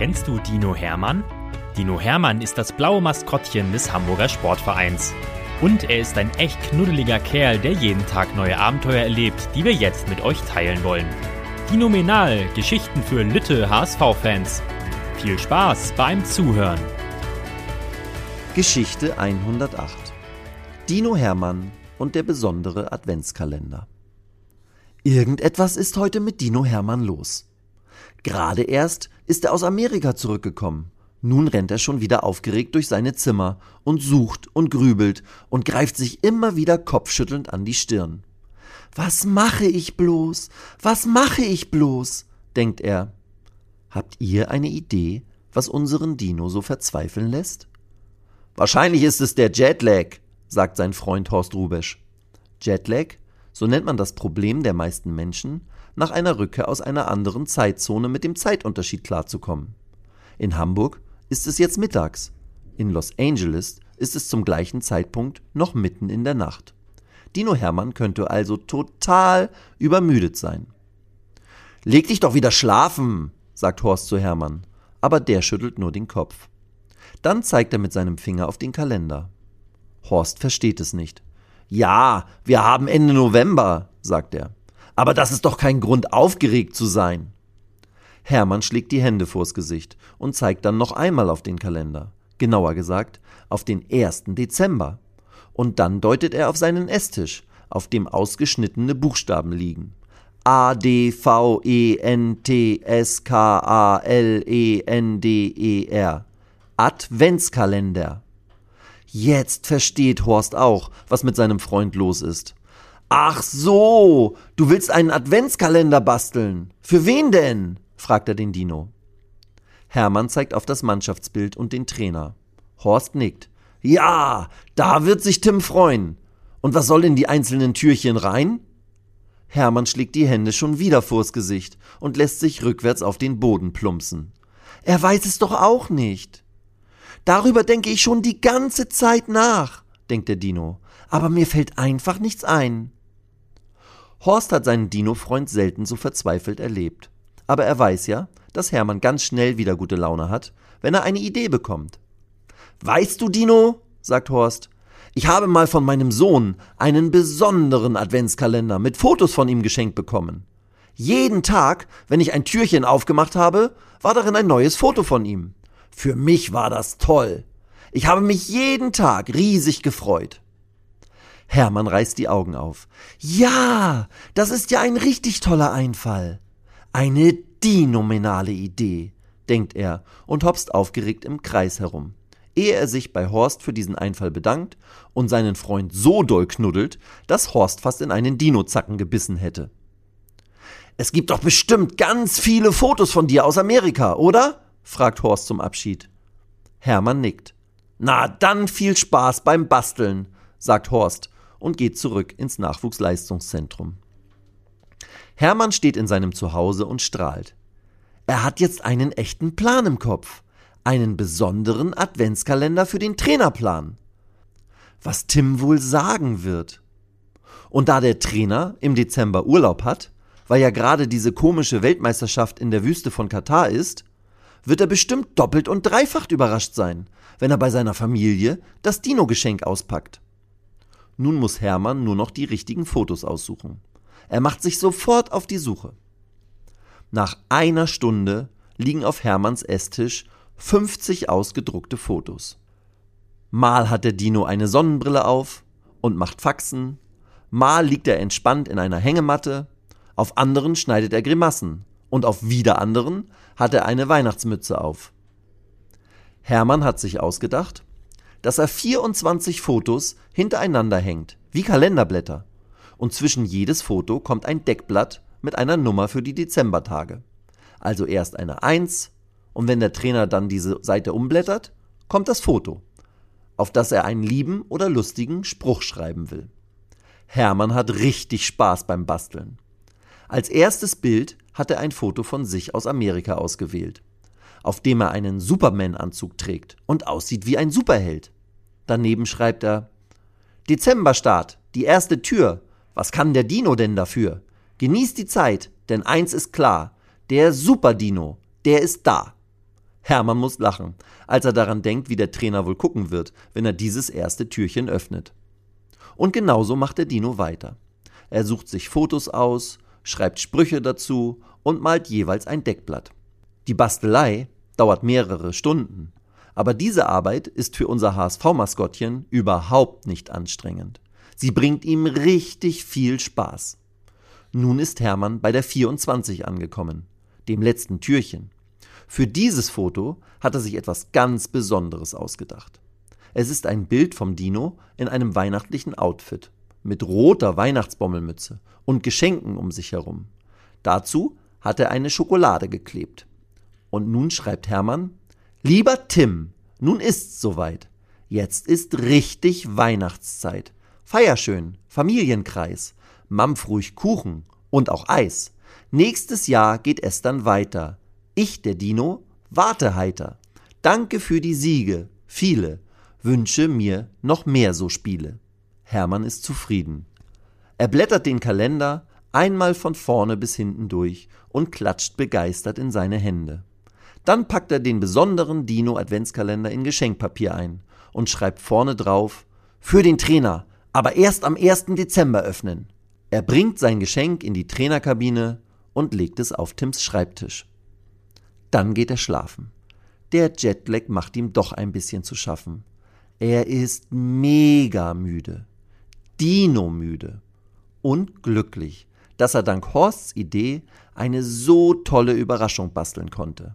Kennst du Dino Hermann? Dino Hermann ist das blaue Maskottchen des Hamburger Sportvereins. Und er ist ein echt knuddeliger Kerl, der jeden Tag neue Abenteuer erlebt, die wir jetzt mit euch teilen wollen. Dinomenal, Geschichten für Lütte HSV-Fans. Viel Spaß beim Zuhören. Geschichte 108 Dino Hermann und der besondere Adventskalender. Irgendetwas ist heute mit Dino Hermann los. Gerade erst ist er aus Amerika zurückgekommen. Nun rennt er schon wieder aufgeregt durch seine Zimmer und sucht und grübelt und greift sich immer wieder kopfschüttelnd an die Stirn. Was mache ich bloß? Was mache ich bloß? denkt er. Habt ihr eine Idee, was unseren Dino so verzweifeln lässt? Wahrscheinlich ist es der Jetlag, sagt sein Freund Horst Rubesch. Jetlag, so nennt man das Problem der meisten Menschen, nach einer Rückkehr aus einer anderen Zeitzone mit dem Zeitunterschied klarzukommen. In Hamburg ist es jetzt mittags. In Los Angeles ist es zum gleichen Zeitpunkt noch mitten in der Nacht. Dino Hermann könnte also total übermüdet sein. Leg dich doch wieder schlafen, sagt Horst zu Hermann, aber der schüttelt nur den Kopf. Dann zeigt er mit seinem Finger auf den Kalender. Horst versteht es nicht. Ja, wir haben Ende November, sagt er. Aber das ist doch kein Grund, aufgeregt zu sein. Hermann schlägt die Hände vors Gesicht und zeigt dann noch einmal auf den Kalender. Genauer gesagt, auf den 1. Dezember. Und dann deutet er auf seinen Esstisch, auf dem ausgeschnittene Buchstaben liegen. A, D, V, E, N, T, S, K, A, L, E, N, D, E, R. Adventskalender. Jetzt versteht Horst auch, was mit seinem Freund los ist. Ach so, du willst einen Adventskalender basteln. Für wen denn? fragt er den Dino. Hermann zeigt auf das Mannschaftsbild und den Trainer. Horst nickt. Ja, da wird sich Tim freuen. Und was soll in die einzelnen Türchen rein? Hermann schlägt die Hände schon wieder vors Gesicht und lässt sich rückwärts auf den Boden plumpsen. Er weiß es doch auch nicht. Darüber denke ich schon die ganze Zeit nach, denkt der Dino, aber mir fällt einfach nichts ein. Horst hat seinen Dino-Freund selten so verzweifelt erlebt. Aber er weiß ja, dass Hermann ganz schnell wieder gute Laune hat, wenn er eine Idee bekommt. Weißt du, Dino, sagt Horst, ich habe mal von meinem Sohn einen besonderen Adventskalender mit Fotos von ihm geschenkt bekommen. Jeden Tag, wenn ich ein Türchen aufgemacht habe, war darin ein neues Foto von ihm. Für mich war das toll. Ich habe mich jeden Tag riesig gefreut. Hermann reißt die Augen auf. Ja, das ist ja ein richtig toller Einfall. Eine dinominale Idee, denkt er und hopst aufgeregt im Kreis herum, ehe er sich bei Horst für diesen Einfall bedankt und seinen Freund so doll knuddelt, dass Horst fast in einen Dinozacken gebissen hätte. Es gibt doch bestimmt ganz viele Fotos von dir aus Amerika, oder? fragt Horst zum Abschied. Hermann nickt. Na, dann viel Spaß beim Basteln, sagt Horst und geht zurück ins Nachwuchsleistungszentrum. Hermann steht in seinem Zuhause und strahlt. Er hat jetzt einen echten Plan im Kopf. Einen besonderen Adventskalender für den Trainerplan. Was Tim wohl sagen wird. Und da der Trainer im Dezember Urlaub hat, weil ja gerade diese komische Weltmeisterschaft in der Wüste von Katar ist, wird er bestimmt doppelt und dreifach überrascht sein, wenn er bei seiner Familie das Dino-Geschenk auspackt. Nun muss Hermann nur noch die richtigen Fotos aussuchen. Er macht sich sofort auf die Suche. Nach einer Stunde liegen auf Hermanns Esstisch 50 ausgedruckte Fotos. Mal hat der Dino eine Sonnenbrille auf und macht Faxen, mal liegt er entspannt in einer Hängematte, auf anderen schneidet er Grimassen und auf wieder anderen hat er eine Weihnachtsmütze auf. Hermann hat sich ausgedacht, dass er 24 Fotos hintereinander hängt, wie Kalenderblätter. Und zwischen jedes Foto kommt ein Deckblatt mit einer Nummer für die Dezembertage. Also erst eine 1 und wenn der Trainer dann diese Seite umblättert, kommt das Foto, auf das er einen lieben oder lustigen Spruch schreiben will. Hermann hat richtig Spaß beim Basteln. Als erstes Bild hat er ein Foto von sich aus Amerika ausgewählt auf dem er einen Superman-Anzug trägt und aussieht wie ein Superheld. Daneben schreibt er Dezemberstart, die erste Tür. Was kann der Dino denn dafür? Genießt die Zeit, denn eins ist klar, der Super-Dino, der ist da. Hermann muss lachen, als er daran denkt, wie der Trainer wohl gucken wird, wenn er dieses erste Türchen öffnet. Und genauso macht der Dino weiter. Er sucht sich Fotos aus, schreibt Sprüche dazu und malt jeweils ein Deckblatt. Die Bastelei dauert mehrere Stunden, aber diese Arbeit ist für unser HSV-Maskottchen überhaupt nicht anstrengend. Sie bringt ihm richtig viel Spaß. Nun ist Hermann bei der 24 angekommen, dem letzten Türchen. Für dieses Foto hat er sich etwas ganz Besonderes ausgedacht. Es ist ein Bild vom Dino in einem weihnachtlichen Outfit, mit roter Weihnachtsbommelmütze und Geschenken um sich herum. Dazu hat er eine Schokolade geklebt. Und nun schreibt Hermann, Lieber Tim, nun ist's soweit. Jetzt ist richtig Weihnachtszeit. Feier schön, Familienkreis, mampf ruhig Kuchen und auch Eis. Nächstes Jahr geht es dann weiter. Ich, der Dino, warte heiter. Danke für die Siege, viele. Wünsche mir noch mehr so Spiele. Hermann ist zufrieden. Er blättert den Kalender einmal von vorne bis hinten durch und klatscht begeistert in seine Hände. Dann packt er den besonderen Dino Adventskalender in Geschenkpapier ein und schreibt vorne drauf Für den Trainer, aber erst am 1. Dezember öffnen. Er bringt sein Geschenk in die Trainerkabine und legt es auf Tims Schreibtisch. Dann geht er schlafen. Der Jetlag macht ihm doch ein bisschen zu schaffen. Er ist mega müde. Dino müde. Und glücklich, dass er dank Horsts Idee eine so tolle Überraschung basteln konnte.